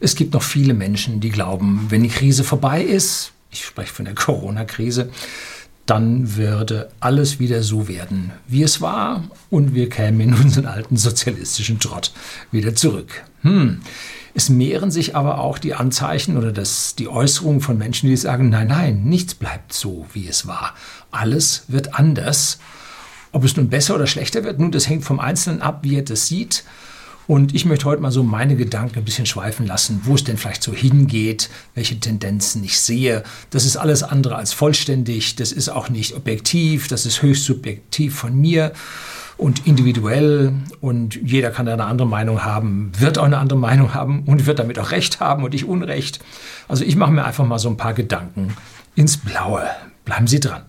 Es gibt noch viele Menschen, die glauben, wenn die Krise vorbei ist, ich spreche von der Corona-Krise, dann würde alles wieder so werden, wie es war und wir kämen in unseren alten sozialistischen Trott wieder zurück. Hm. Es mehren sich aber auch die Anzeichen oder das, die Äußerungen von Menschen, die sagen, nein, nein, nichts bleibt so, wie es war. Alles wird anders. Ob es nun besser oder schlechter wird, nun, das hängt vom Einzelnen ab, wie er das sieht. Und ich möchte heute mal so meine Gedanken ein bisschen schweifen lassen, wo es denn vielleicht so hingeht, welche Tendenzen ich sehe. Das ist alles andere als vollständig, das ist auch nicht objektiv, das ist höchst subjektiv von mir und individuell und jeder kann da eine andere Meinung haben, wird auch eine andere Meinung haben und wird damit auch Recht haben und ich Unrecht. Also ich mache mir einfach mal so ein paar Gedanken ins Blaue. Bleiben Sie dran.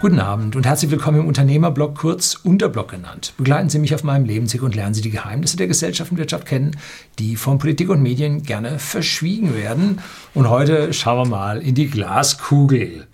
Guten Abend und herzlich willkommen im Unternehmerblog, kurz Unterblog genannt. Begleiten Sie mich auf meinem Lebensweg und lernen Sie die Geheimnisse der Gesellschaft und Wirtschaft kennen, die von Politik und Medien gerne verschwiegen werden. Und heute schauen wir mal in die Glaskugel.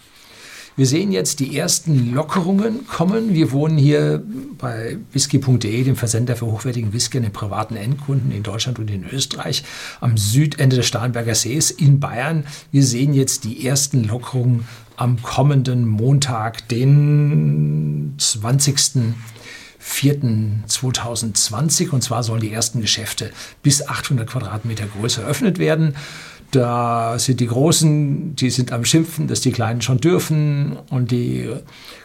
Wir sehen jetzt die ersten Lockerungen kommen. Wir wohnen hier bei whisky.de, dem Versender für hochwertigen Whisky an den privaten Endkunden in Deutschland und in Österreich, am Südende des Starnberger Sees in Bayern. Wir sehen jetzt die ersten Lockerungen am kommenden Montag, den 20.04.2020. Und zwar sollen die ersten Geschäfte bis 800 Quadratmeter Größe eröffnet werden. Da sind die Großen, die sind am Schimpfen, dass die Kleinen schon dürfen. Und die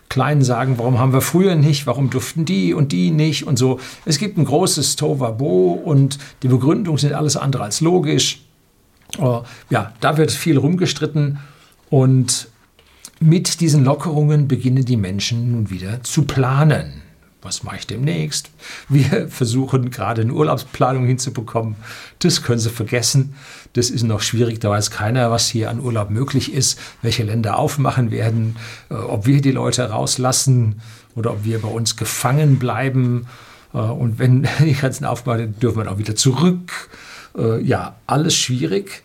Kleinen sagen, warum haben wir früher nicht, warum durften die und die nicht und so. Es gibt ein großes Tovabo und die Begründungen sind alles andere als logisch. Uh, ja, da wird viel rumgestritten und mit diesen Lockerungen beginnen die Menschen nun wieder zu planen. Was mache ich demnächst? Wir versuchen gerade eine Urlaubsplanung hinzubekommen. Das können Sie vergessen. Das ist noch schwierig. Da weiß keiner, was hier an Urlaub möglich ist, welche Länder aufmachen werden, äh, ob wir die Leute rauslassen oder ob wir bei uns gefangen bleiben. Äh, und wenn die Grenzen aufmachen, dürfen wir auch wieder zurück. Äh, ja, alles schwierig.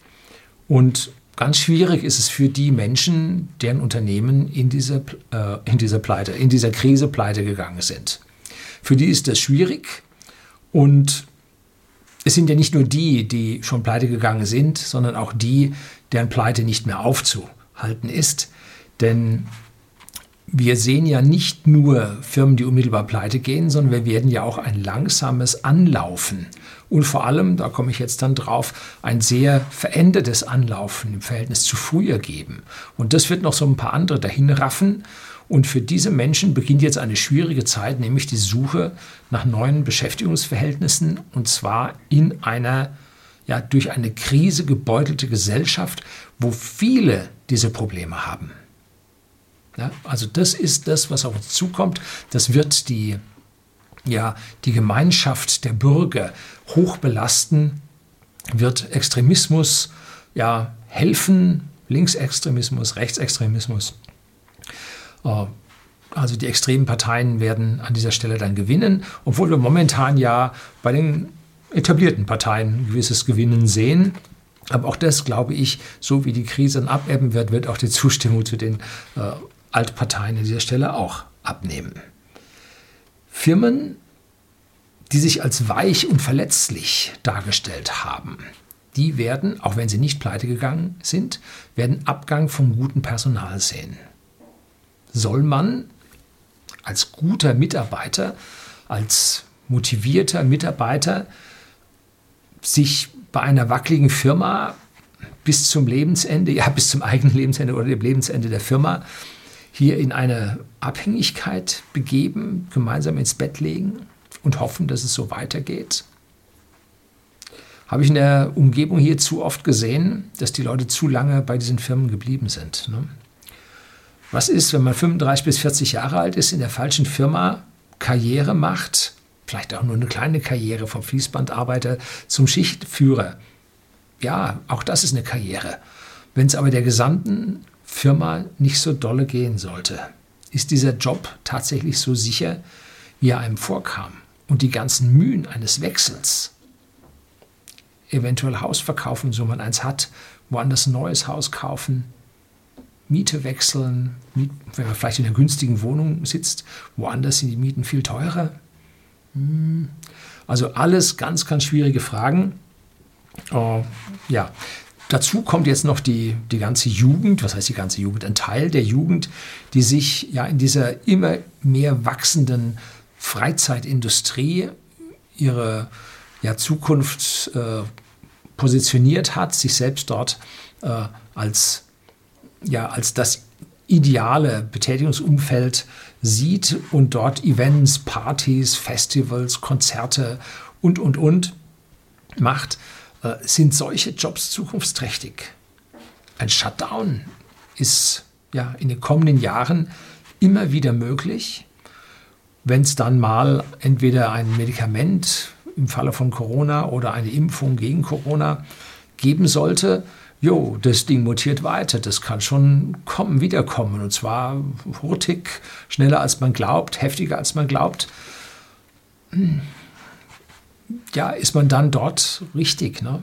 Und Ganz schwierig ist es für die Menschen, deren Unternehmen in dieser, äh, in dieser Pleite, in dieser Krise pleite gegangen sind. Für die ist das schwierig und es sind ja nicht nur die, die schon pleite gegangen sind, sondern auch die, deren Pleite nicht mehr aufzuhalten ist. Denn wir sehen ja nicht nur Firmen, die unmittelbar pleite gehen, sondern wir werden ja auch ein langsames Anlaufen und vor allem, da komme ich jetzt dann drauf, ein sehr verändertes Anlaufen im Verhältnis zu früher geben. Und das wird noch so ein paar andere dahin raffen. Und für diese Menschen beginnt jetzt eine schwierige Zeit, nämlich die Suche nach neuen Beschäftigungsverhältnissen und zwar in einer ja, durch eine Krise gebeutelte Gesellschaft, wo viele diese Probleme haben. Ja, also das ist das, was auf uns zukommt. Das wird die ja die Gemeinschaft der Bürger hoch belasten, wird Extremismus ja helfen, Linksextremismus, Rechtsextremismus. Äh, also die extremen Parteien werden an dieser Stelle dann gewinnen, obwohl wir momentan ja bei den etablierten Parteien ein gewisses Gewinnen sehen. Aber auch das, glaube ich, so wie die Krise dann abebben wird, wird auch die Zustimmung zu den äh, Altparteien an dieser Stelle auch abnehmen. Firmen, die sich als weich und verletzlich dargestellt haben, die werden, auch wenn sie nicht pleite gegangen sind, werden Abgang vom guten Personal sehen. Soll man als guter Mitarbeiter, als motivierter Mitarbeiter sich bei einer wackeligen Firma bis zum Lebensende, ja bis zum eigenen Lebensende oder dem Lebensende der Firma hier in eine Abhängigkeit begeben, gemeinsam ins Bett legen und hoffen, dass es so weitergeht? Habe ich in der Umgebung hier zu oft gesehen, dass die Leute zu lange bei diesen Firmen geblieben sind. Ne? Was ist, wenn man 35 bis 40 Jahre alt ist, in der falschen Firma Karriere macht, vielleicht auch nur eine kleine Karriere vom Fließbandarbeiter zum Schichtführer? Ja, auch das ist eine Karriere. Wenn es aber der gesamten Firma nicht so dolle gehen sollte. Ist dieser Job tatsächlich so sicher, wie er einem vorkam? Und die ganzen Mühen eines Wechsels, eventuell Haus verkaufen, so man eins hat, woanders ein neues Haus kaufen, Miete wechseln, wenn man vielleicht in einer günstigen Wohnung sitzt, woanders sind die Mieten viel teurer. Hm. Also alles ganz, ganz schwierige Fragen. Äh, ja, dazu kommt jetzt noch die, die ganze Jugend, was heißt die ganze Jugend? Ein Teil der Jugend, die sich ja in dieser immer mehr wachsenden Freizeitindustrie ihre ja, Zukunft äh, positioniert hat, sich selbst dort äh, als, ja, als das ideale Betätigungsumfeld sieht und dort Events, Partys, Festivals, Konzerte und, und, und macht, sind solche Jobs zukunftsträchtig. Ein Shutdown ist ja in den kommenden Jahren immer wieder möglich, wenn es dann mal entweder ein Medikament im Falle von Corona oder eine Impfung gegen Corona geben sollte, jo, das Ding mutiert weiter, das kann schon kommen, wiederkommen und zwar hurtig, schneller als man glaubt, heftiger als man glaubt. Hm. Ja, ist man dann dort richtig? Ne?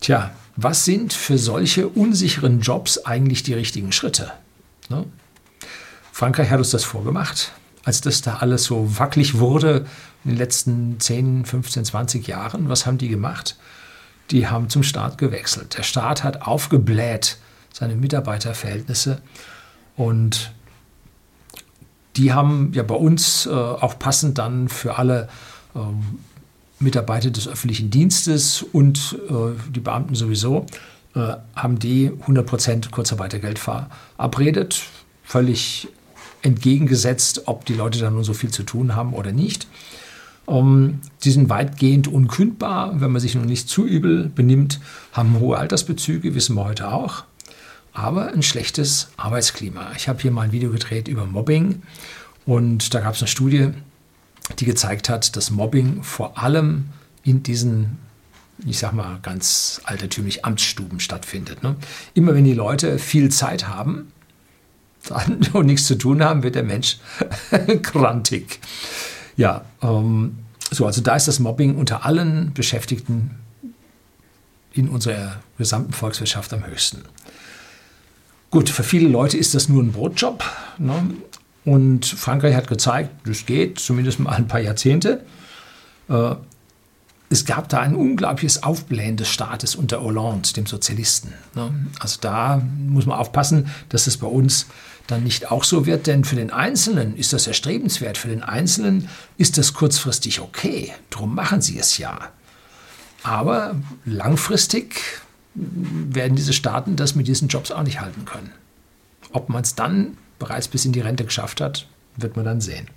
Tja, was sind für solche unsicheren Jobs eigentlich die richtigen Schritte? Ne? Frankreich hat uns das vorgemacht als das da alles so wackelig wurde in den letzten 10, 15, 20 Jahren, was haben die gemacht? Die haben zum Staat gewechselt. Der Staat hat aufgebläht seine Mitarbeiterverhältnisse und die haben ja bei uns äh, auch passend dann für alle Mitarbeiter des öffentlichen Dienstes und äh, die Beamten sowieso, äh, haben die 100% Kurzarbeitergeld verabredet. Völlig entgegengesetzt, ob die Leute da nun so viel zu tun haben oder nicht. Um, die sind weitgehend unkündbar, wenn man sich nun nicht zu übel benimmt, haben hohe Altersbezüge, wissen wir heute auch, aber ein schlechtes Arbeitsklima. Ich habe hier mal ein Video gedreht über Mobbing und da gab es eine Studie, die gezeigt hat, dass Mobbing vor allem in diesen ich sag mal, ganz altertümlich Amtsstuben stattfindet. Ne? Immer wenn die Leute viel Zeit haben, und nichts zu tun haben, wird der Mensch krantig. Ja, ähm, so, also da ist das Mobbing unter allen Beschäftigten in unserer gesamten Volkswirtschaft am höchsten. Gut, für viele Leute ist das nur ein Brotjob. Ne? Und Frankreich hat gezeigt, das geht, zumindest mal ein paar Jahrzehnte. Äh, es gab da ein unglaubliches Aufblähen des Staates unter Hollande, dem Sozialisten. Ne? Also da muss man aufpassen, dass es bei uns dann nicht auch so wird, denn für den Einzelnen ist das erstrebenswert, für den Einzelnen ist das kurzfristig okay, darum machen sie es ja. Aber langfristig werden diese Staaten das mit diesen Jobs auch nicht halten können. Ob man es dann bereits bis in die Rente geschafft hat, wird man dann sehen.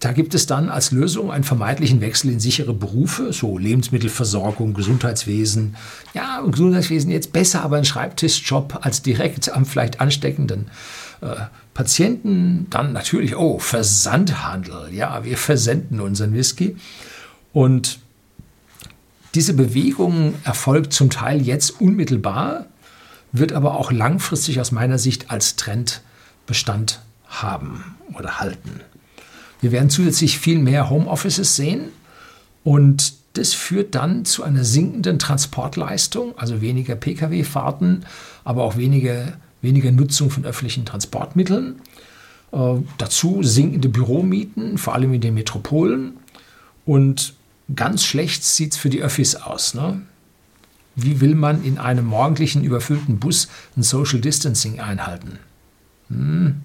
Da gibt es dann als Lösung einen vermeintlichen Wechsel in sichere Berufe, so Lebensmittelversorgung, Gesundheitswesen. Ja, Gesundheitswesen jetzt besser, aber ein Schreibtischjob als direkt am vielleicht ansteckenden äh, Patienten. Dann natürlich, oh, Versandhandel. Ja, wir versenden unseren Whisky. Und diese Bewegung erfolgt zum Teil jetzt unmittelbar, wird aber auch langfristig aus meiner Sicht als Trend Bestand haben oder halten. Wir werden zusätzlich viel mehr Homeoffices sehen und das führt dann zu einer sinkenden Transportleistung, also weniger Pkw-Fahrten, aber auch weniger, weniger Nutzung von öffentlichen Transportmitteln. Äh, dazu sinkende Büromieten, vor allem in den Metropolen. Und ganz schlecht sieht es für die Öffis aus. Ne? Wie will man in einem morgendlichen überfüllten Bus ein Social Distancing einhalten? Hm.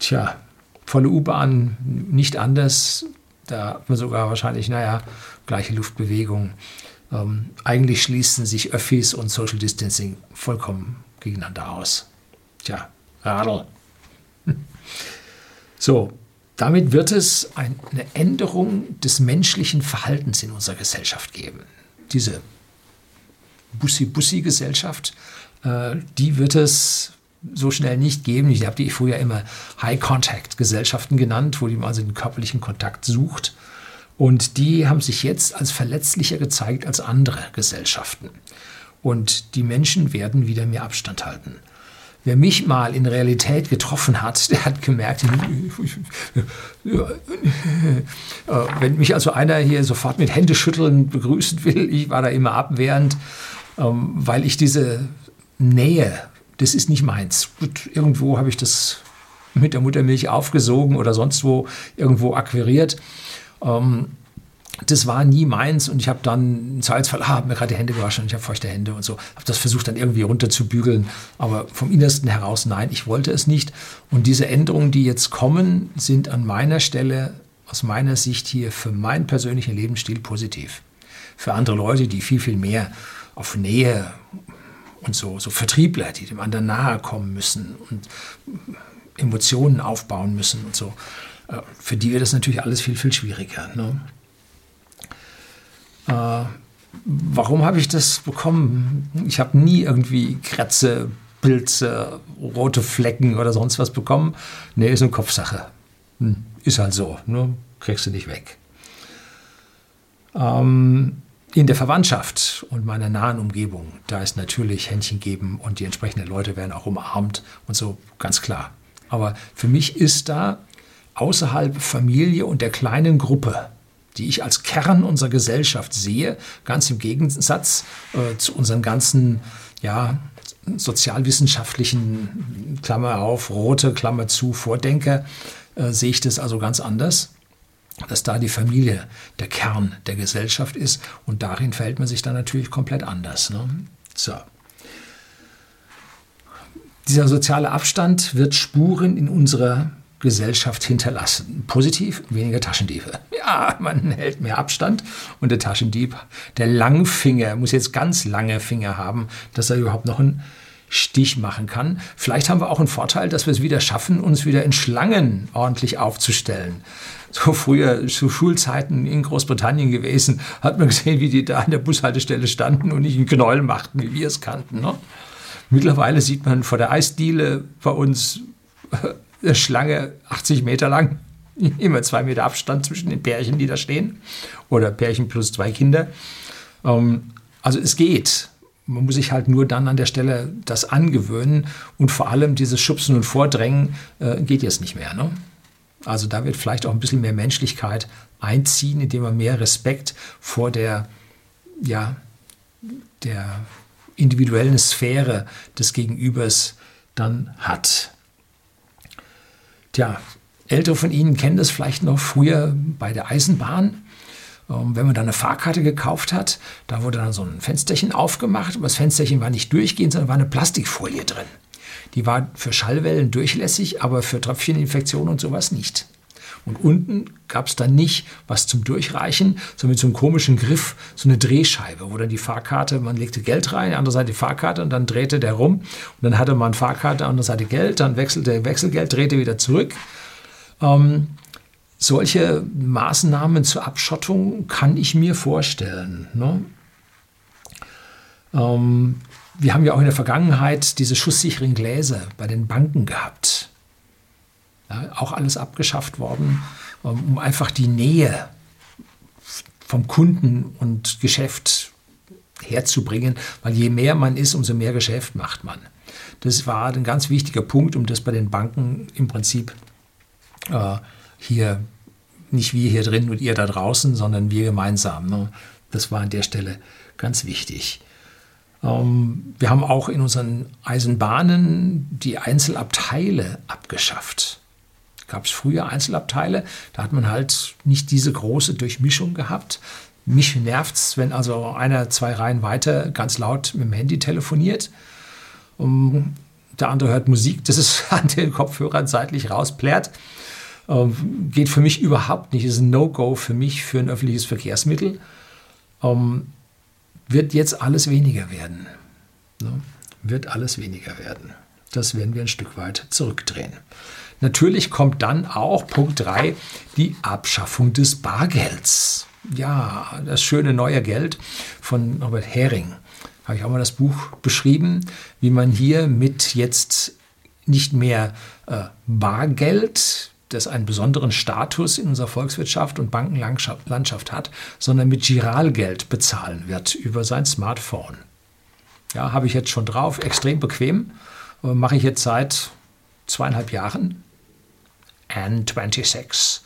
Tja, volle U-Bahn nicht anders. Da hat man sogar wahrscheinlich, naja, gleiche Luftbewegung. Ähm, eigentlich schließen sich Öffis und Social Distancing vollkommen gegeneinander aus. Tja, Radl. So, damit wird es eine Änderung des menschlichen Verhaltens in unserer Gesellschaft geben. Diese Bussi-Bussi-Gesellschaft, äh, die wird es so schnell nicht geben. Ich habe die früher immer High-Contact-Gesellschaften genannt, wo man also den körperlichen Kontakt sucht. Und die haben sich jetzt als verletzlicher gezeigt als andere Gesellschaften. Und die Menschen werden wieder mehr Abstand halten. Wer mich mal in Realität getroffen hat, der hat gemerkt, wenn mich also einer hier sofort mit Händeschütteln begrüßen will, ich war da immer abwehrend, ähm, weil ich diese Nähe das ist nicht meins. Gut, irgendwo habe ich das mit der Muttermilch aufgesogen oder sonst wo irgendwo akquiriert. Ähm, das war nie meins und ich habe dann im Zweifelsfall, ah, habe mir gerade die Hände gewaschen und ich habe feuchte Hände und so, habe das versucht dann irgendwie runterzubügeln, aber vom Innersten heraus, nein, ich wollte es nicht. Und diese Änderungen, die jetzt kommen, sind an meiner Stelle, aus meiner Sicht hier für meinen persönlichen Lebensstil positiv. Für andere Leute, die viel, viel mehr auf Nähe und so, so Vertriebler, die dem anderen nahe kommen müssen und Emotionen aufbauen müssen und so, äh, für die wird das natürlich alles viel, viel schwieriger. Ne? Äh, warum habe ich das bekommen? Ich habe nie irgendwie Kratze, Pilze, rote Flecken oder sonst was bekommen. Nee, ist eine Kopfsache. Hm, ist halt so, ne? kriegst du nicht weg. Ähm, in der Verwandtschaft und meiner nahen Umgebung, da ist natürlich Händchen geben und die entsprechenden Leute werden auch umarmt und so, ganz klar. Aber für mich ist da außerhalb Familie und der kleinen Gruppe die ich als Kern unserer Gesellschaft sehe, ganz im Gegensatz äh, zu unseren ganzen ja, sozialwissenschaftlichen Klammer auf, rote Klammer zu, Vordenker, äh, sehe ich das also ganz anders, dass da die Familie der Kern der Gesellschaft ist und darin verhält man sich dann natürlich komplett anders. Ne? So. Dieser soziale Abstand wird Spuren in unserer Gesellschaft hinterlassen. Positiv, weniger Taschendiebe. Ja, man hält mehr Abstand und der Taschendieb, der Langfinger, muss jetzt ganz lange Finger haben, dass er überhaupt noch einen Stich machen kann. Vielleicht haben wir auch einen Vorteil, dass wir es wieder schaffen, uns wieder in Schlangen ordentlich aufzustellen. So früher zu Schulzeiten in Großbritannien gewesen, hat man gesehen, wie die da an der Bushaltestelle standen und nicht einen Knäuel machten, wie wir es kannten. Ne? Mittlerweile sieht man vor der Eisdiele bei uns eine Schlange 80 Meter lang, immer zwei Meter Abstand zwischen den Pärchen, die da stehen, oder Pärchen plus zwei Kinder. Ähm, also es geht. Man muss sich halt nur dann an der Stelle das angewöhnen und vor allem dieses Schubsen und Vordrängen äh, geht jetzt nicht mehr. Ne? Also da wird vielleicht auch ein bisschen mehr Menschlichkeit einziehen, indem man mehr Respekt vor der, ja, der individuellen Sphäre des Gegenübers dann hat. Tja, Ältere von Ihnen kennen das vielleicht noch früher bei der Eisenbahn. Ähm, wenn man da eine Fahrkarte gekauft hat, da wurde dann so ein Fensterchen aufgemacht, aber das Fensterchen war nicht durchgehend, sondern war eine Plastikfolie drin. Die war für Schallwellen durchlässig, aber für Tröpfcheninfektionen und sowas nicht. Und unten gab es dann nicht was zum Durchreichen, sondern mit so einem komischen Griff, so eine Drehscheibe, wo dann die Fahrkarte, man legte Geld rein, andere Seite die Fahrkarte und dann drehte der rum. Und dann hatte man Fahrkarte, andere Seite Geld, dann wechselte Wechselgeld, drehte wieder zurück. Ähm, solche Maßnahmen zur Abschottung kann ich mir vorstellen. Ne? Ähm, wir haben ja auch in der Vergangenheit diese schusssicheren Gläser bei den Banken gehabt. Ja, auch alles abgeschafft worden, um einfach die Nähe vom Kunden und Geschäft herzubringen, weil je mehr man ist, umso mehr Geschäft macht man. Das war ein ganz wichtiger Punkt, um das bei den Banken im Prinzip äh, hier, nicht wir hier drin und ihr da draußen, sondern wir gemeinsam. Ne? Das war an der Stelle ganz wichtig. Ähm, wir haben auch in unseren Eisenbahnen die Einzelabteile abgeschafft gab es früher Einzelabteile. Da hat man halt nicht diese große Durchmischung gehabt. Mich nervt es, wenn also einer zwei Reihen weiter ganz laut mit dem Handy telefoniert. Um, der andere hört Musik, das ist an den Kopfhörern seitlich rausplärt. Ähm, geht für mich überhaupt nicht. Ist ein No-Go für mich für ein öffentliches Verkehrsmittel. Ähm, wird jetzt alles weniger werden. Ne? Wird alles weniger werden. Das werden wir ein Stück weit zurückdrehen. Natürlich kommt dann auch Punkt 3 die Abschaffung des Bargelds. Ja, das schöne neue Geld von Robert Hering. Habe ich auch mal das Buch beschrieben, wie man hier mit jetzt nicht mehr äh, Bargeld, das einen besonderen Status in unserer Volkswirtschaft und Bankenlandschaft hat, sondern mit Giralgeld bezahlen wird über sein Smartphone. Ja, habe ich jetzt schon drauf, extrem bequem, äh, mache ich jetzt seit zweieinhalb Jahren N26.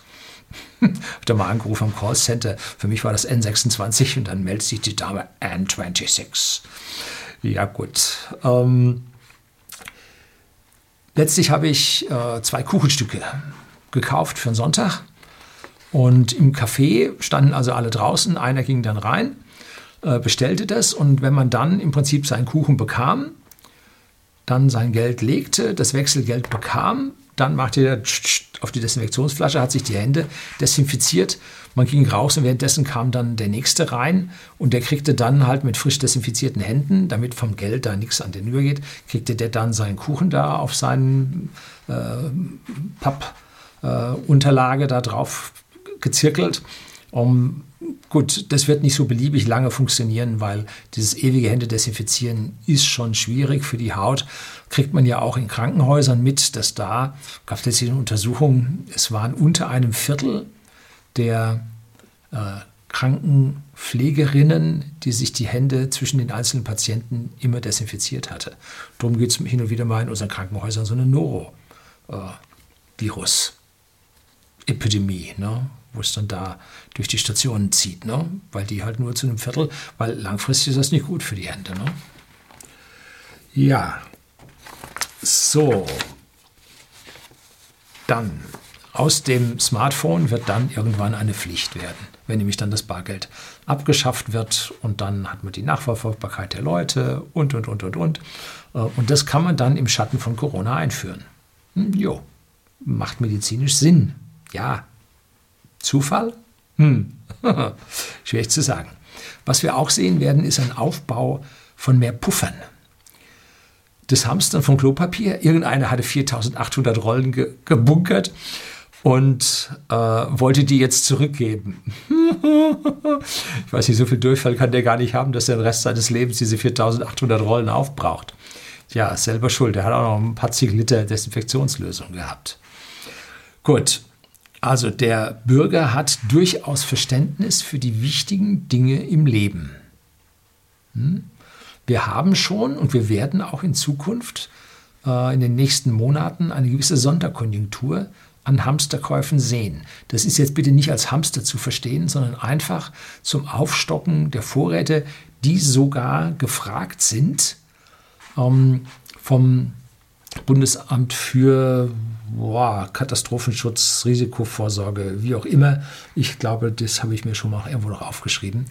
Hat er mal angerufen am Callcenter. Für mich war das N26 und dann meldet sich die Dame N26. Ja, gut. Ähm, letztlich habe ich äh, zwei Kuchenstücke gekauft für einen Sonntag. Und im Café standen also alle draußen. Einer ging dann rein, äh, bestellte das. Und wenn man dann im Prinzip seinen Kuchen bekam, dann sein Geld legte, das Wechselgeld bekam, dann machte er auf die Desinfektionsflasche, hat sich die Hände desinfiziert. Man ging raus und währenddessen kam dann der nächste rein und der kriegte dann halt mit frisch desinfizierten Händen, damit vom Geld da nichts an den übergeht, kriegte der dann seinen Kuchen da auf seinen äh, Pappunterlage äh, da drauf gezirkelt. Um, gut, das wird nicht so beliebig lange funktionieren, weil dieses ewige Hände desinfizieren ist schon schwierig für die Haut. Kriegt man ja auch in Krankenhäusern mit, dass da, gab es letztlich eine Untersuchung, es waren unter einem Viertel der äh, Krankenpflegerinnen, die sich die Hände zwischen den einzelnen Patienten immer desinfiziert hatte. Darum geht es hin und wieder mal in unseren Krankenhäusern so eine Norovirus-Epidemie, ne? wo es dann da durch die Stationen zieht, ne? weil die halt nur zu einem Viertel, weil langfristig ist das nicht gut für die Hände. Ne? Ja, so, dann aus dem Smartphone wird dann irgendwann eine Pflicht werden, wenn nämlich dann das Bargeld abgeschafft wird und dann hat man die Nachverfolgbarkeit der Leute und, und, und, und, und. Äh, und das kann man dann im Schatten von Corona einführen. Hm, jo, macht medizinisch Sinn. Ja. Zufall? Hm, schwierig zu sagen. Was wir auch sehen werden, ist ein Aufbau von mehr Puffern das Hamstern von Klopapier. Irgendeiner hatte 4800 Rollen ge gebunkert und äh, wollte die jetzt zurückgeben. ich weiß nicht, so viel Durchfall kann der gar nicht haben, dass er den Rest seines Lebens diese 4800 Rollen aufbraucht. Ja, selber schuld. Er hat auch noch ein paar zig Liter Desinfektionslösung gehabt. Gut, also der Bürger hat durchaus Verständnis für die wichtigen Dinge im Leben. Hm? Wir haben schon und wir werden auch in Zukunft äh, in den nächsten Monaten eine gewisse Sonderkonjunktur an Hamsterkäufen sehen. Das ist jetzt bitte nicht als Hamster zu verstehen, sondern einfach zum Aufstocken der Vorräte, die sogar gefragt sind ähm, vom Bundesamt für boah, Katastrophenschutz, Risikovorsorge, wie auch immer. Ich glaube, das habe ich mir schon mal irgendwo noch aufgeschrieben.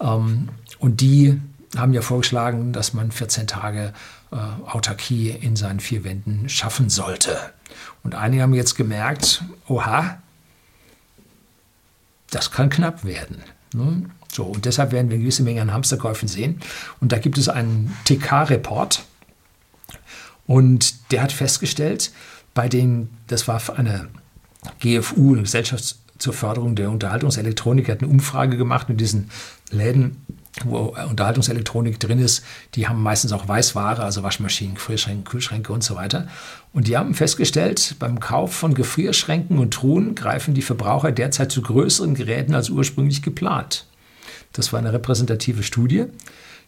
Ähm, und die haben ja vorgeschlagen, dass man 14 Tage äh, Autarkie in seinen vier Wänden schaffen sollte. Und einige haben jetzt gemerkt, oha, das kann knapp werden. Ne? So, und deshalb werden wir eine gewisse Menge an Hamsterkäufen sehen. Und da gibt es einen TK-Report. Und der hat festgestellt, bei den, das war eine GFU, eine Gesellschaft zur Förderung der Unterhaltungselektronik, hat eine Umfrage gemacht mit diesen Läden wo Unterhaltungselektronik drin ist, die haben meistens auch Weißware, also Waschmaschinen, Gefrierschränke, Kühlschränke und so weiter. Und die haben festgestellt, beim Kauf von Gefrierschränken und Truhen greifen die Verbraucher derzeit zu größeren Geräten als ursprünglich geplant. Das war eine repräsentative Studie.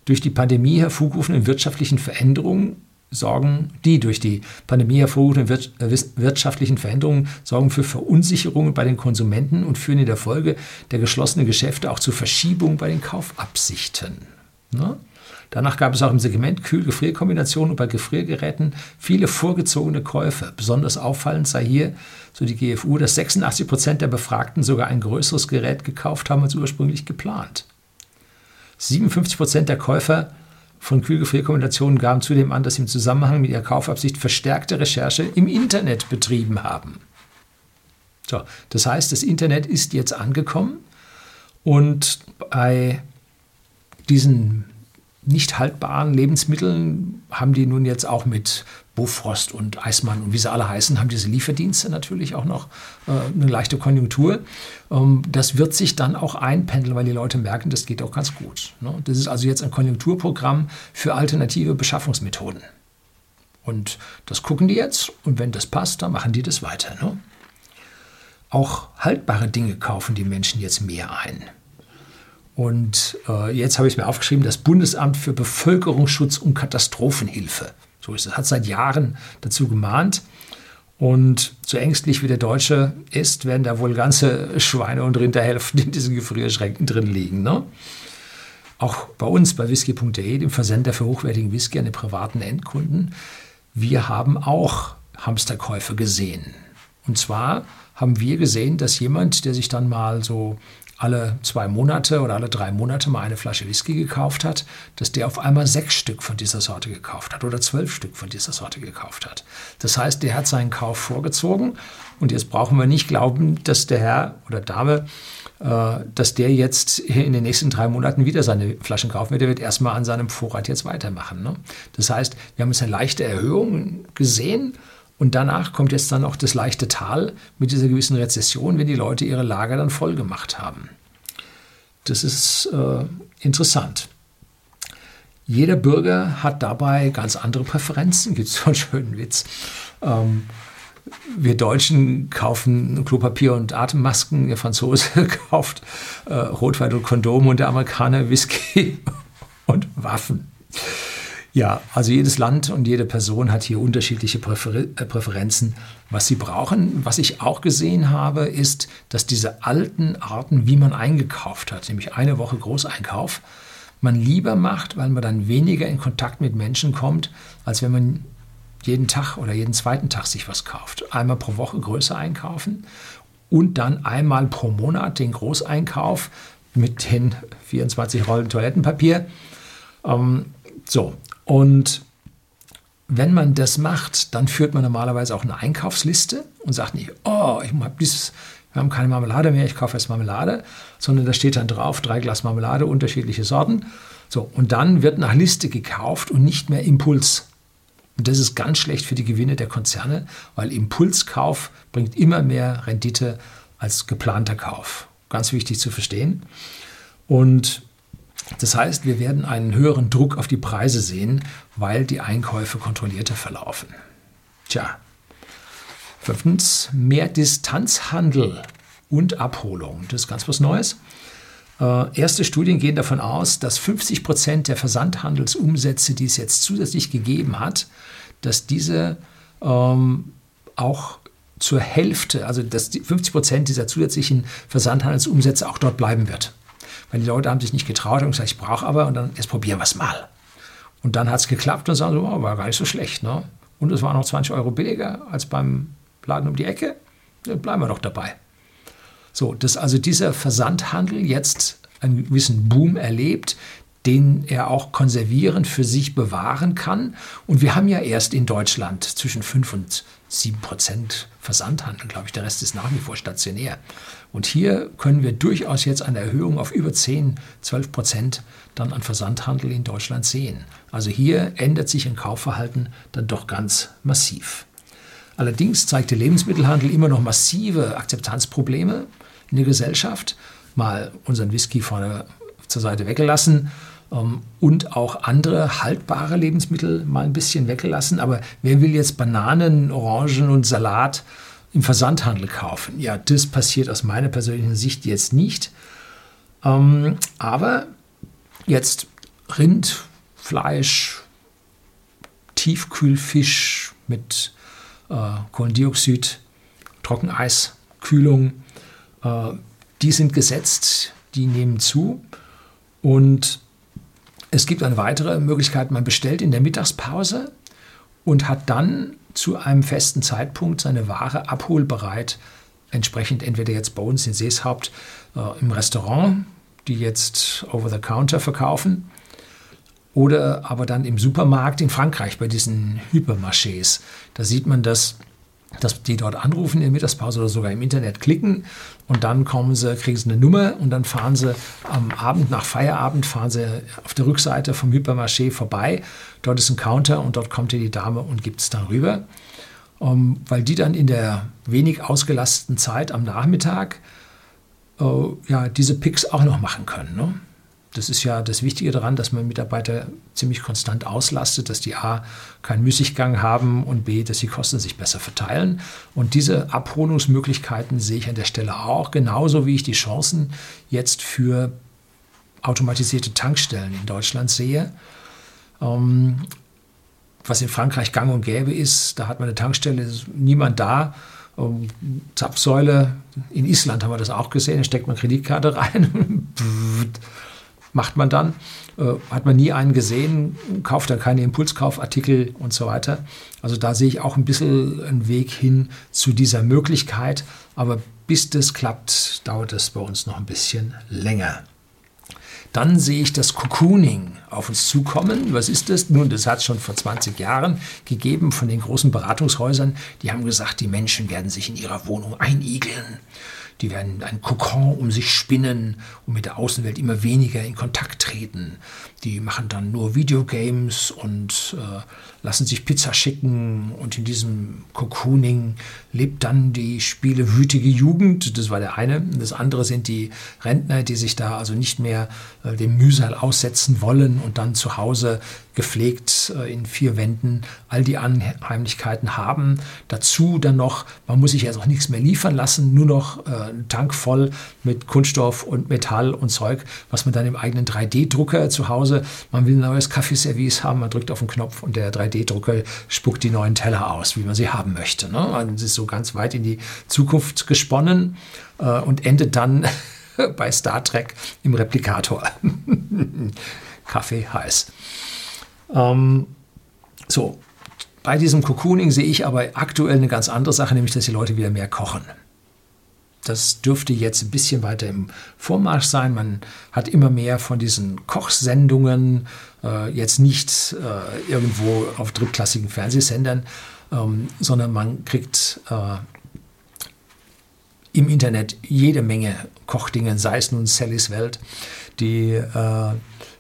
Durch die Pandemie hervorgerufenen wirtschaftlichen Veränderungen sorgen, die durch die Pandemie hervorgerufenen äh, wirtschaftlichen Veränderungen sorgen für Verunsicherungen bei den Konsumenten und führen in der Folge der geschlossenen Geschäfte auch zu Verschiebungen bei den Kaufabsichten. Ne? Danach gab es auch im Segment Kühl-Gefrierkombinationen und bei Gefriergeräten viele vorgezogene Käufe. Besonders auffallend sei hier, so die GFU, dass 86 Prozent der Befragten sogar ein größeres Gerät gekauft haben als ursprünglich geplant. 57 Prozent der Käufer von Kühlgefrierkombinationen gaben zudem an, dass sie im Zusammenhang mit ihrer Kaufabsicht verstärkte Recherche im Internet betrieben haben. So, das heißt, das Internet ist jetzt angekommen und bei diesen nicht haltbaren Lebensmitteln haben die nun jetzt auch mit Bofrost und Eismann und wie sie alle heißen, haben diese Lieferdienste natürlich auch noch äh, eine leichte Konjunktur. Ähm, das wird sich dann auch einpendeln, weil die Leute merken, das geht auch ganz gut. Ne? Das ist also jetzt ein Konjunkturprogramm für alternative Beschaffungsmethoden. Und das gucken die jetzt und wenn das passt, dann machen die das weiter. Ne? Auch haltbare Dinge kaufen die Menschen jetzt mehr ein. Und äh, jetzt habe ich mir aufgeschrieben, das Bundesamt für Bevölkerungsschutz und Katastrophenhilfe. So ist es. Hat seit Jahren dazu gemahnt. Und so ängstlich wie der Deutsche ist, werden da wohl ganze Schweine und Rinderhälften in diesen Gefrierschränken drin liegen. Ne? Auch bei uns, bei whisky.de, dem Versender für hochwertigen Whisky an den privaten Endkunden, wir haben auch Hamsterkäufe gesehen. Und zwar haben wir gesehen, dass jemand, der sich dann mal so alle zwei Monate oder alle drei Monate mal eine Flasche Whisky gekauft hat, dass der auf einmal sechs Stück von dieser Sorte gekauft hat oder zwölf Stück von dieser Sorte gekauft hat. Das heißt, der hat seinen Kauf vorgezogen und jetzt brauchen wir nicht glauben, dass der Herr oder Dame, äh, dass der jetzt in den nächsten drei Monaten wieder seine Flaschen kaufen wird. Der wird erstmal an seinem Vorrat jetzt weitermachen. Ne? Das heißt, wir haben jetzt eine leichte Erhöhung gesehen und danach kommt jetzt dann auch das leichte Tal mit dieser gewissen Rezession, wenn die Leute ihre Lager dann voll gemacht haben. Das ist äh, interessant. Jeder Bürger hat dabei ganz andere Präferenzen. Gibt es so einen schönen Witz. Ähm, wir Deutschen kaufen Klopapier und Atemmasken, der Franzose kauft äh, Rotwein und Kondome und der Amerikaner Whisky und Waffen. Ja, also jedes Land und jede Person hat hier unterschiedliche Präfer äh, Präferenzen, was sie brauchen. Was ich auch gesehen habe, ist, dass diese alten Arten, wie man eingekauft hat, nämlich eine Woche Großeinkauf, man lieber macht, weil man dann weniger in Kontakt mit Menschen kommt, als wenn man jeden Tag oder jeden zweiten Tag sich was kauft. Einmal pro Woche größer einkaufen und dann einmal pro Monat den Großeinkauf mit den 24 Rollen Toilettenpapier. Ähm, so, und wenn man das macht, dann führt man normalerweise auch eine Einkaufsliste und sagt nicht, oh, ich habe dieses, wir haben keine Marmelade mehr, ich kaufe jetzt Marmelade, sondern da steht dann drauf, drei Glas Marmelade, unterschiedliche Sorten. So, und dann wird nach Liste gekauft und nicht mehr Impuls. Und das ist ganz schlecht für die Gewinne der Konzerne, weil Impulskauf bringt immer mehr Rendite als geplanter Kauf. Ganz wichtig zu verstehen. Und das heißt, wir werden einen höheren Druck auf die Preise sehen, weil die Einkäufe kontrollierter verlaufen. Tja. Fünftens, mehr Distanzhandel und Abholung. Das ist ganz was Neues. Äh, erste Studien gehen davon aus, dass 50 Prozent der Versandhandelsumsätze, die es jetzt zusätzlich gegeben hat, dass diese ähm, auch zur Hälfte, also dass die 50 Prozent dieser zusätzlichen Versandhandelsumsätze auch dort bleiben wird. Weil die Leute haben sich nicht getraut und gesagt, ich brauche aber und dann jetzt probieren wir es mal. Und dann hat es geklappt und sagen so, oh, war gar nicht so schlecht. Ne? Und es war noch 20 Euro billiger als beim Laden um die Ecke. Dann bleiben wir doch dabei. So, dass also dieser Versandhandel jetzt einen gewissen Boom erlebt, den er auch konservieren für sich bewahren kann. Und wir haben ja erst in Deutschland zwischen 5 und 7 Prozent Versandhandel, glaube ich. Der Rest ist nach wie vor stationär. Und hier können wir durchaus jetzt eine Erhöhung auf über 10, 12 Prozent dann an Versandhandel in Deutschland sehen. Also hier ändert sich ein Kaufverhalten dann doch ganz massiv. Allerdings zeigt der Lebensmittelhandel immer noch massive Akzeptanzprobleme in der Gesellschaft. Mal unseren Whisky vorne zur Seite weggelassen und auch andere haltbare Lebensmittel mal ein bisschen weggelassen. Aber wer will jetzt Bananen, Orangen und Salat im Versandhandel kaufen? Ja, das passiert aus meiner persönlichen Sicht jetzt nicht. Ähm, aber jetzt Rind, Fleisch, Tiefkühlfisch mit äh, Kohlendioxid, Trockeneis, Kühlung, äh, die sind gesetzt, die nehmen zu. Und es gibt eine weitere Möglichkeit, man bestellt in der Mittagspause und hat dann zu einem festen Zeitpunkt seine Ware abholbereit, entsprechend entweder jetzt bei uns in Seeshaupt äh, im Restaurant, die jetzt over the counter verkaufen, oder aber dann im Supermarkt in Frankreich bei diesen Hypermarchés. Da sieht man das dass die dort anrufen in der Mittagspause oder sogar im Internet klicken und dann kommen sie, kriegen sie eine Nummer und dann fahren sie am Abend nach Feierabend fahren sie auf der Rückseite vom Hypermarché vorbei. Dort ist ein Counter und dort kommt die Dame und gibt es dann rüber, um, weil die dann in der wenig ausgelasteten Zeit am Nachmittag uh, ja diese Picks auch noch machen können. Ne? Das ist ja das Wichtige daran, dass man Mitarbeiter ziemlich konstant auslastet, dass die A keinen Müßiggang haben und B, dass die Kosten sich besser verteilen. Und diese Abholungsmöglichkeiten sehe ich an der Stelle auch, genauso wie ich die Chancen jetzt für automatisierte Tankstellen in Deutschland sehe. Ähm, was in Frankreich gang und gäbe ist, da hat man eine Tankstelle, ist niemand da. Um, Zapfsäule, in Island haben wir das auch gesehen, da steckt man Kreditkarte rein macht man dann. Äh, hat man nie einen gesehen, kauft da keine Impulskaufartikel und so weiter. Also da sehe ich auch ein bisschen einen Weg hin zu dieser Möglichkeit. Aber bis das klappt, dauert es bei uns noch ein bisschen länger. Dann sehe ich das Cocooning auf uns zukommen. Was ist das? Nun, das hat es schon vor 20 Jahren gegeben von den großen Beratungshäusern. Die haben gesagt, die Menschen werden sich in ihrer Wohnung einigeln. Die werden ein Kokon um sich spinnen und mit der Außenwelt immer weniger in Kontakt treten. Die machen dann nur Videogames und äh, lassen sich Pizza schicken und in diesem Cocooning lebt dann die spielewütige Jugend. Das war der eine. Das andere sind die Rentner, die sich da also nicht mehr äh, dem Mühsal aussetzen wollen und dann zu Hause gepflegt äh, in vier Wänden all die Anheimlichkeiten haben. Dazu dann noch, man muss sich jetzt auch nichts mehr liefern lassen, nur noch äh, einen Tank voll mit Kunststoff und Metall und Zeug, was man dann im eigenen 3D-Drucker zu Hause, man will ein neues Kaffeeservice haben, man drückt auf den Knopf und der 3D 3D-Drucker spuckt die neuen Teller aus, wie man sie haben möchte. Ne? Also es ist so ganz weit in die Zukunft gesponnen äh, und endet dann bei Star Trek im Replikator. Kaffee heiß. Ähm, so, bei diesem Cocooning sehe ich aber aktuell eine ganz andere Sache, nämlich dass die Leute wieder mehr kochen. Das dürfte jetzt ein bisschen weiter im Vormarsch sein. Man hat immer mehr von diesen Kochsendungen, äh, jetzt nicht äh, irgendwo auf drittklassigen Fernsehsendern, ähm, sondern man kriegt äh, im Internet jede Menge Kochdinge, sei es nun Sallys Welt, die äh,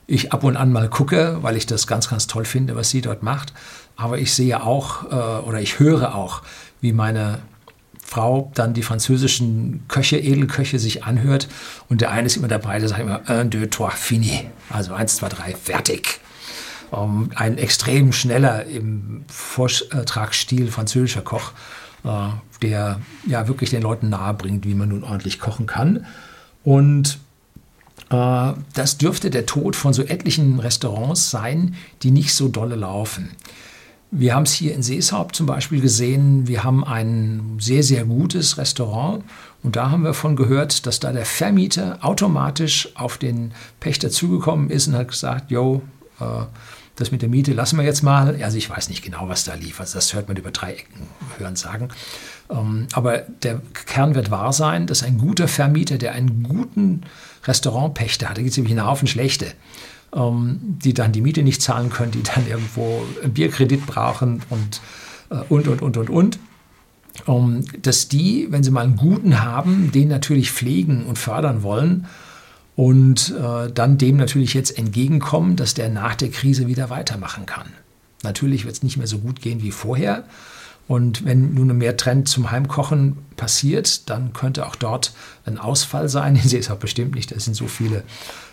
ich ab und an mal gucke, weil ich das ganz, ganz toll finde, was sie dort macht. Aber ich sehe auch äh, oder ich höre auch, wie meine Frau dann die französischen Köche, Edelköche sich anhört und der eine ist immer dabei, der sagt immer un, deux, trois, fini. Also eins, zwei, drei, fertig. Um, ein extrem schneller im Vortragsstil französischer Koch, uh, der ja wirklich den Leuten nahe bringt, wie man nun ordentlich kochen kann. Und uh, das dürfte der Tod von so etlichen Restaurants sein, die nicht so dolle laufen. Wir haben es hier in Seeshaupt zum Beispiel gesehen. Wir haben ein sehr, sehr gutes Restaurant. Und da haben wir von gehört, dass da der Vermieter automatisch auf den Pächter zugekommen ist und hat gesagt, yo, äh, das mit der Miete lassen wir jetzt mal. Also ich weiß nicht genau, was da lief. Also das hört man über drei Ecken hören sagen. Ähm, aber der Kern wird wahr sein, dass ein guter Vermieter, der einen guten Restaurantpächter hat, da gibt es nämlich einen Haufen schlechte, die dann die Miete nicht zahlen können, die dann irgendwo einen Bierkredit brauchen und, äh, und, und, und, und, und. Um, ähm, dass die, wenn sie mal einen guten haben, den natürlich pflegen und fördern wollen und äh, dann dem natürlich jetzt entgegenkommen, dass der nach der Krise wieder weitermachen kann. Natürlich wird es nicht mehr so gut gehen wie vorher. Und wenn nun mehr Trend zum Heimkochen passiert, dann könnte auch dort ein Ausfall sein. Ich sehe es auch bestimmt nicht. Es sind so viele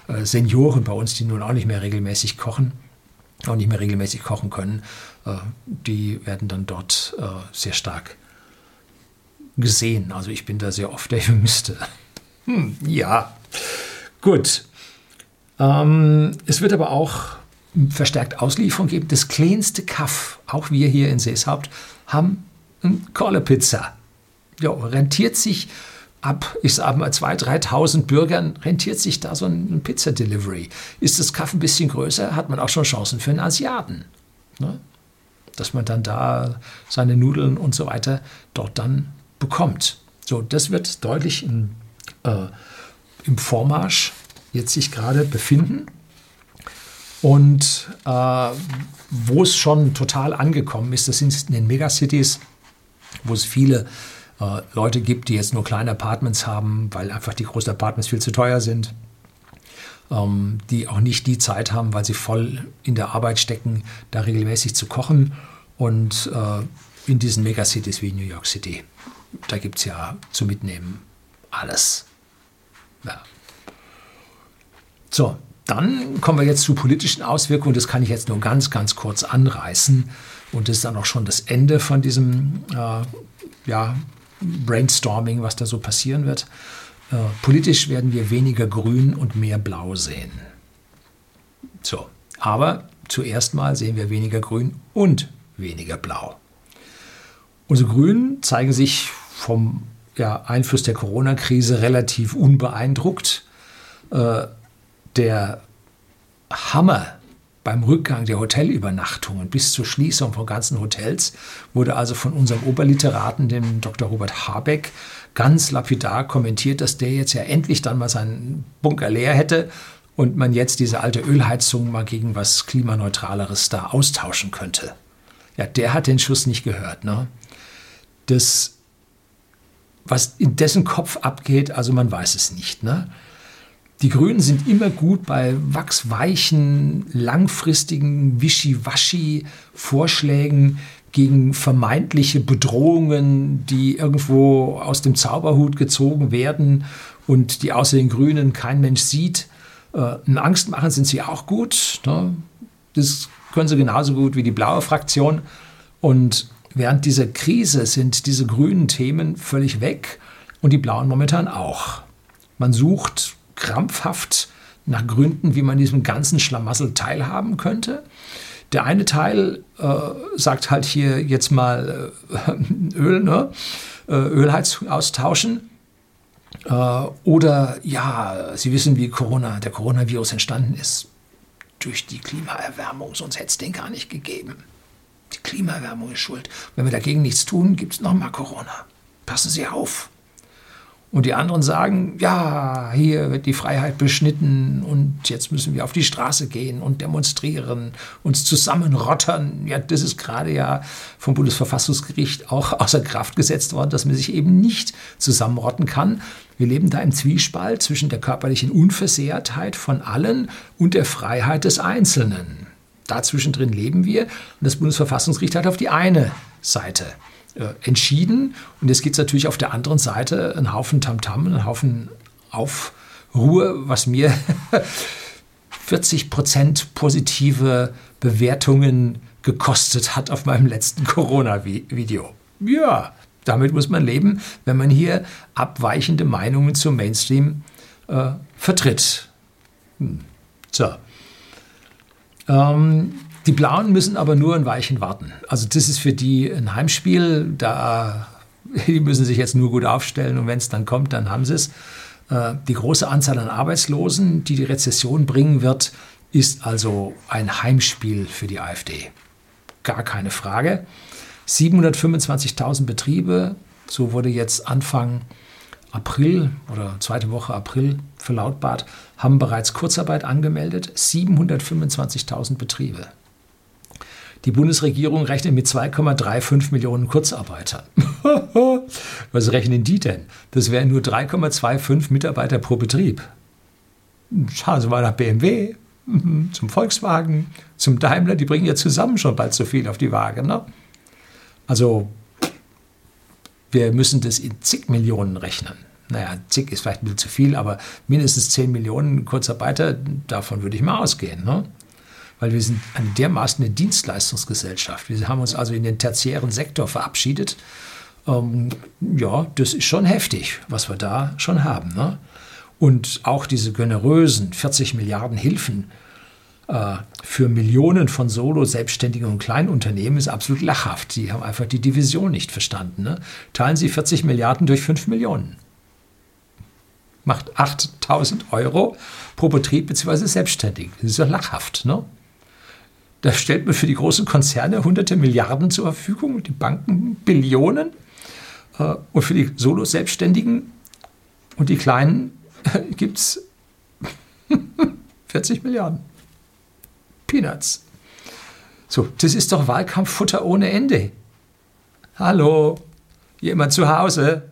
äh, Senioren bei uns, die nun auch nicht mehr regelmäßig kochen, auch nicht mehr regelmäßig kochen können, äh, die werden dann dort äh, sehr stark gesehen. Also ich bin da sehr oft der Jüngste. Hm, ja, gut. Ähm, es wird aber auch verstärkt Auslieferung geben. Das kleinste Kaff, auch wir hier in Seeshaupt, haben eine Korlepizza. Ja, rentiert sich ab, ich sage mal, 2.000, 3.000 Bürgern rentiert sich da so ein Pizza-Delivery. Ist das Kaff ein bisschen größer, hat man auch schon Chancen für einen Asiaten. Ne? Dass man dann da seine Nudeln und so weiter dort dann bekommt. So, das wird deutlich in, äh, im Vormarsch jetzt sich gerade befinden. Und äh, wo es schon total angekommen ist, das sind in den Megacities, wo es viele äh, Leute gibt, die jetzt nur kleine Apartments haben, weil einfach die großen Apartments viel zu teuer sind, ähm, die auch nicht die Zeit haben, weil sie voll in der Arbeit stecken, da regelmäßig zu kochen. Und äh, in diesen Megacities wie New York City, da gibt es ja zu mitnehmen alles. Ja. So, dann kommen wir jetzt zu politischen Auswirkungen. Das kann ich jetzt nur ganz, ganz kurz anreißen. Und das ist dann auch schon das Ende von diesem äh, ja, Brainstorming, was da so passieren wird. Äh, politisch werden wir weniger grün und mehr blau sehen. So, aber zuerst mal sehen wir weniger grün und weniger blau. Unsere Grünen zeigen sich vom ja, Einfluss der Corona-Krise relativ unbeeindruckt. Äh, der Hammer beim Rückgang der Hotelübernachtungen bis zur Schließung von ganzen Hotels wurde also von unserem Oberliteraten, dem Dr. Robert Habeck, ganz lapidar kommentiert, dass der jetzt ja endlich dann mal seinen Bunker leer hätte und man jetzt diese alte Ölheizung mal gegen was klimaneutraleres da austauschen könnte. Ja, der hat den Schuss nicht gehört. Ne? Das, was in dessen Kopf abgeht, also man weiß es nicht. Ne? Die Grünen sind immer gut bei wachsweichen, langfristigen Wischiwaschi-Vorschlägen gegen vermeintliche Bedrohungen, die irgendwo aus dem Zauberhut gezogen werden und die außer den Grünen kein Mensch sieht. Äh, Angst machen sind sie auch gut. Ne? Das können sie genauso gut wie die blaue Fraktion. Und während dieser Krise sind diese grünen Themen völlig weg und die blauen momentan auch. Man sucht krampfhaft nach Gründen, wie man diesem ganzen Schlamassel teilhaben könnte. Der eine Teil äh, sagt halt hier jetzt mal äh, Öl, ne? Äh, Ölheizung austauschen. Äh, oder ja, Sie wissen, wie Corona, der Coronavirus entstanden ist. Durch die Klimaerwärmung, sonst hätte es den gar nicht gegeben. Die Klimaerwärmung ist schuld. Wenn wir dagegen nichts tun, gibt es nochmal Corona. Passen Sie auf. Und die anderen sagen, ja, hier wird die Freiheit beschnitten und jetzt müssen wir auf die Straße gehen und demonstrieren, uns zusammenrottern. Ja, das ist gerade ja vom Bundesverfassungsgericht auch außer Kraft gesetzt worden, dass man sich eben nicht zusammenrotten kann. Wir leben da im Zwiespalt zwischen der körperlichen Unversehrtheit von allen und der Freiheit des Einzelnen. Dazwischen drin leben wir und das Bundesverfassungsgericht hat auf die eine Seite entschieden. Und jetzt gibt es natürlich auf der anderen Seite einen Haufen Tamtam, einen Haufen Aufruhr, was mir 40 Prozent positive Bewertungen gekostet hat auf meinem letzten Corona-Video. Ja, damit muss man leben, wenn man hier abweichende Meinungen zum Mainstream äh, vertritt. Hm. So. Ähm, die Blauen müssen aber nur ein Weichen warten. Also das ist für die ein Heimspiel. Da, die müssen sich jetzt nur gut aufstellen und wenn es dann kommt, dann haben sie es. Äh, die große Anzahl an Arbeitslosen, die die Rezession bringen wird, ist also ein Heimspiel für die AfD. Gar keine Frage. 725.000 Betriebe, so wurde jetzt Anfang April oder zweite Woche April verlautbart, haben bereits Kurzarbeit angemeldet. 725.000 Betriebe. Die Bundesregierung rechnet mit 2,35 Millionen Kurzarbeitern. Was rechnen die denn? Das wären nur 3,25 Mitarbeiter pro Betrieb. Schauen Sie mal nach BMW, zum Volkswagen, zum Daimler, die bringen ja zusammen schon bald so viel auf die Waage. Ne? Also wir müssen das in zig Millionen rechnen. Naja, zig ist vielleicht ein bisschen zu viel, aber mindestens 10 Millionen Kurzarbeiter, davon würde ich mal ausgehen. Ne? Weil wir sind eine dermaßen eine Dienstleistungsgesellschaft. Wir haben uns also in den tertiären Sektor verabschiedet. Ähm, ja, das ist schon heftig, was wir da schon haben. Ne? Und auch diese generösen 40 Milliarden Hilfen äh, für Millionen von Solo-Selbstständigen und Kleinunternehmen ist absolut lachhaft. Sie haben einfach die Division nicht verstanden. Ne? Teilen Sie 40 Milliarden durch 5 Millionen. Macht 8000 Euro pro Betrieb bzw. Selbstständig. Das ist ja lachhaft. Ne? Da stellt man für die großen Konzerne hunderte Milliarden zur Verfügung, die Banken Billionen äh, und für die Solo-Selbstständigen und die Kleinen gibt es 40 Milliarden. Peanuts. So, das ist doch Wahlkampffutter ohne Ende. Hallo, jemand zu Hause?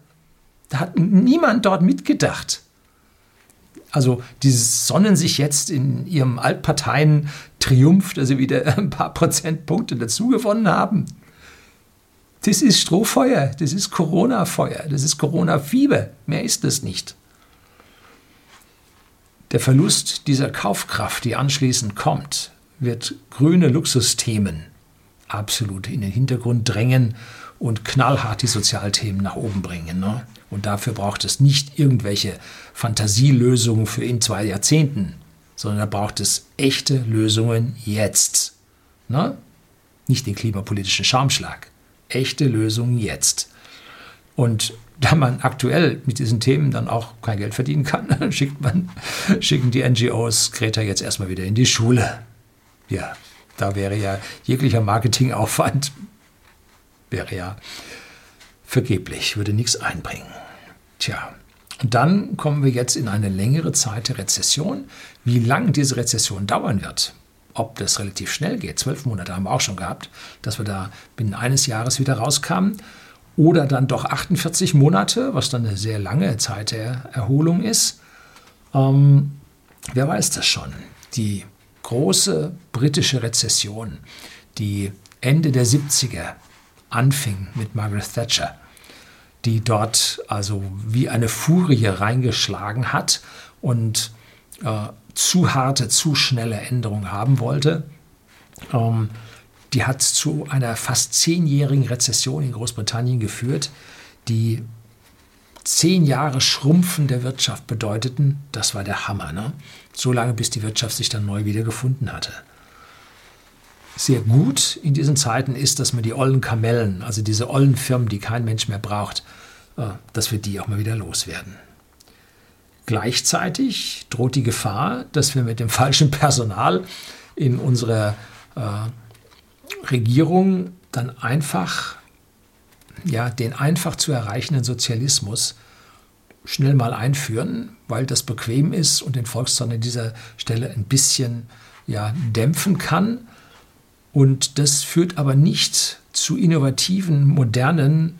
Da hat niemand dort mitgedacht. Also die sonnen sich jetzt in ihrem Altparteien-Triumph, dass sie wieder ein paar Prozentpunkte dazu gewonnen haben. Das ist Strohfeuer, das ist Corona-Feuer, das ist Corona-Fieber. Mehr ist es nicht. Der Verlust dieser Kaufkraft, die anschließend kommt, wird grüne Luxusthemen absolut in den Hintergrund drängen und knallhart die Sozialthemen nach oben bringen. Ne? Und dafür braucht es nicht irgendwelche Fantasielösungen für in zwei Jahrzehnten, sondern da braucht es echte Lösungen jetzt. Ne? Nicht den klimapolitischen Schamschlag. Echte Lösungen jetzt. Und da man aktuell mit diesen Themen dann auch kein Geld verdienen kann, schickt man, schicken die NGOs Greta jetzt erstmal wieder in die Schule. Ja, da wäre ja jeglicher Marketingaufwand wäre ja vergeblich, würde nichts einbringen. Tja, und dann kommen wir jetzt in eine längere Zeit der Rezession. Wie lang diese Rezession dauern wird, ob das relativ schnell geht, zwölf Monate haben wir auch schon gehabt, dass wir da binnen eines Jahres wieder rauskamen, oder dann doch 48 Monate, was dann eine sehr lange Zeit der Erholung ist. Ähm, wer weiß das schon? Die große britische Rezession, die Ende der 70er anfing mit Margaret Thatcher, die dort also wie eine Furie reingeschlagen hat und äh, zu harte, zu schnelle Änderungen haben wollte. Ähm, die hat zu einer fast zehnjährigen Rezession in Großbritannien geführt, die zehn Jahre Schrumpfen der Wirtschaft bedeuteten. Das war der Hammer. Ne? So lange, bis die Wirtschaft sich dann neu wieder gefunden hatte. Sehr gut in diesen Zeiten ist, dass man die ollen Kamellen, also diese ollen Firmen, die kein Mensch mehr braucht, äh, dass wir die auch mal wieder loswerden. Gleichzeitig droht die Gefahr, dass wir mit dem falschen Personal in unserer äh, Regierung dann einfach ja, den einfach zu erreichenden Sozialismus schnell mal einführen, weil das bequem ist und den Volkszorn an dieser Stelle ein bisschen ja, dämpfen kann. Und das führt aber nicht zu innovativen, modernen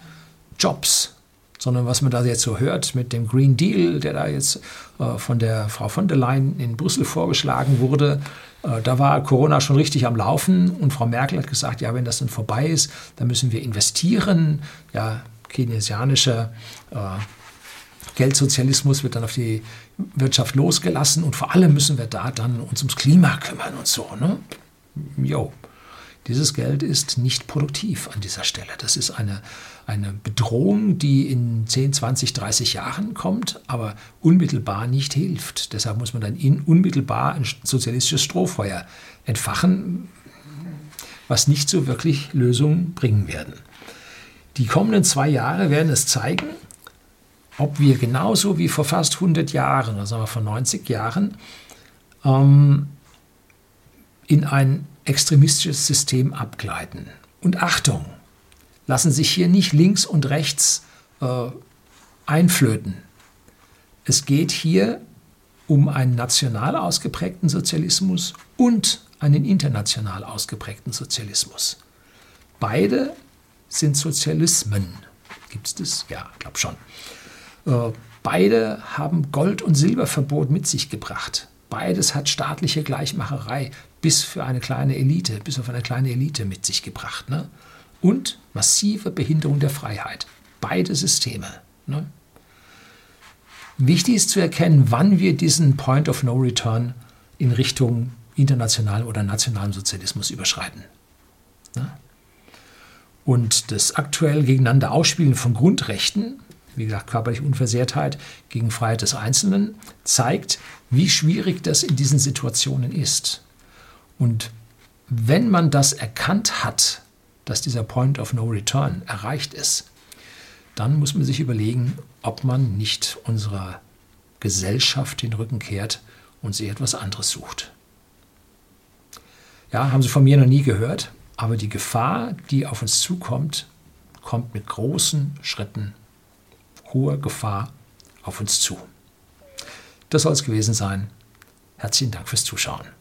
Jobs, sondern was man da jetzt so hört mit dem Green Deal, der da jetzt äh, von der Frau von der Leyen in Brüssel vorgeschlagen wurde, äh, da war Corona schon richtig am Laufen und Frau Merkel hat gesagt, ja, wenn das dann vorbei ist, dann müssen wir investieren. Ja, keynesianischer äh, Geldsozialismus wird dann auf die Wirtschaft losgelassen und vor allem müssen wir da dann uns ums Klima kümmern und so. Ne? Jo. Dieses Geld ist nicht produktiv an dieser Stelle. Das ist eine, eine Bedrohung, die in 10, 20, 30 Jahren kommt, aber unmittelbar nicht hilft. Deshalb muss man dann in, unmittelbar ein sozialistisches Strohfeuer entfachen, was nicht so wirklich Lösungen bringen werden. Die kommenden zwei Jahre werden es zeigen, ob wir genauso wie vor fast 100 Jahren, also vor 90 Jahren, ähm, in ein extremistisches System abgleiten. Und Achtung, lassen sich hier nicht links und rechts äh, einflöten. Es geht hier um einen national ausgeprägten Sozialismus und einen international ausgeprägten Sozialismus. Beide sind Sozialismen. Gibt es das? Ja, glaube schon. Äh, beide haben Gold- und Silberverbot mit sich gebracht. Beides hat staatliche Gleichmacherei bis für eine kleine Elite, bis auf eine kleine Elite mit sich gebracht. Ne? Und massive Behinderung der Freiheit. Beide Systeme. Ne? Wichtig ist zu erkennen, wann wir diesen Point of No Return in Richtung internationalen oder nationalen Sozialismus überschreiten. Ne? Und das aktuell gegeneinander Ausspielen von Grundrechten wie gesagt, körperliche Unversehrtheit gegen Freiheit des Einzelnen, zeigt, wie schwierig das in diesen Situationen ist. Und wenn man das erkannt hat, dass dieser Point of No Return erreicht ist, dann muss man sich überlegen, ob man nicht unserer Gesellschaft den Rücken kehrt und sich etwas anderes sucht. Ja, haben Sie von mir noch nie gehört, aber die Gefahr, die auf uns zukommt, kommt mit großen Schritten hohe Gefahr auf uns zu. Das soll es gewesen sein. Herzlichen Dank fürs Zuschauen.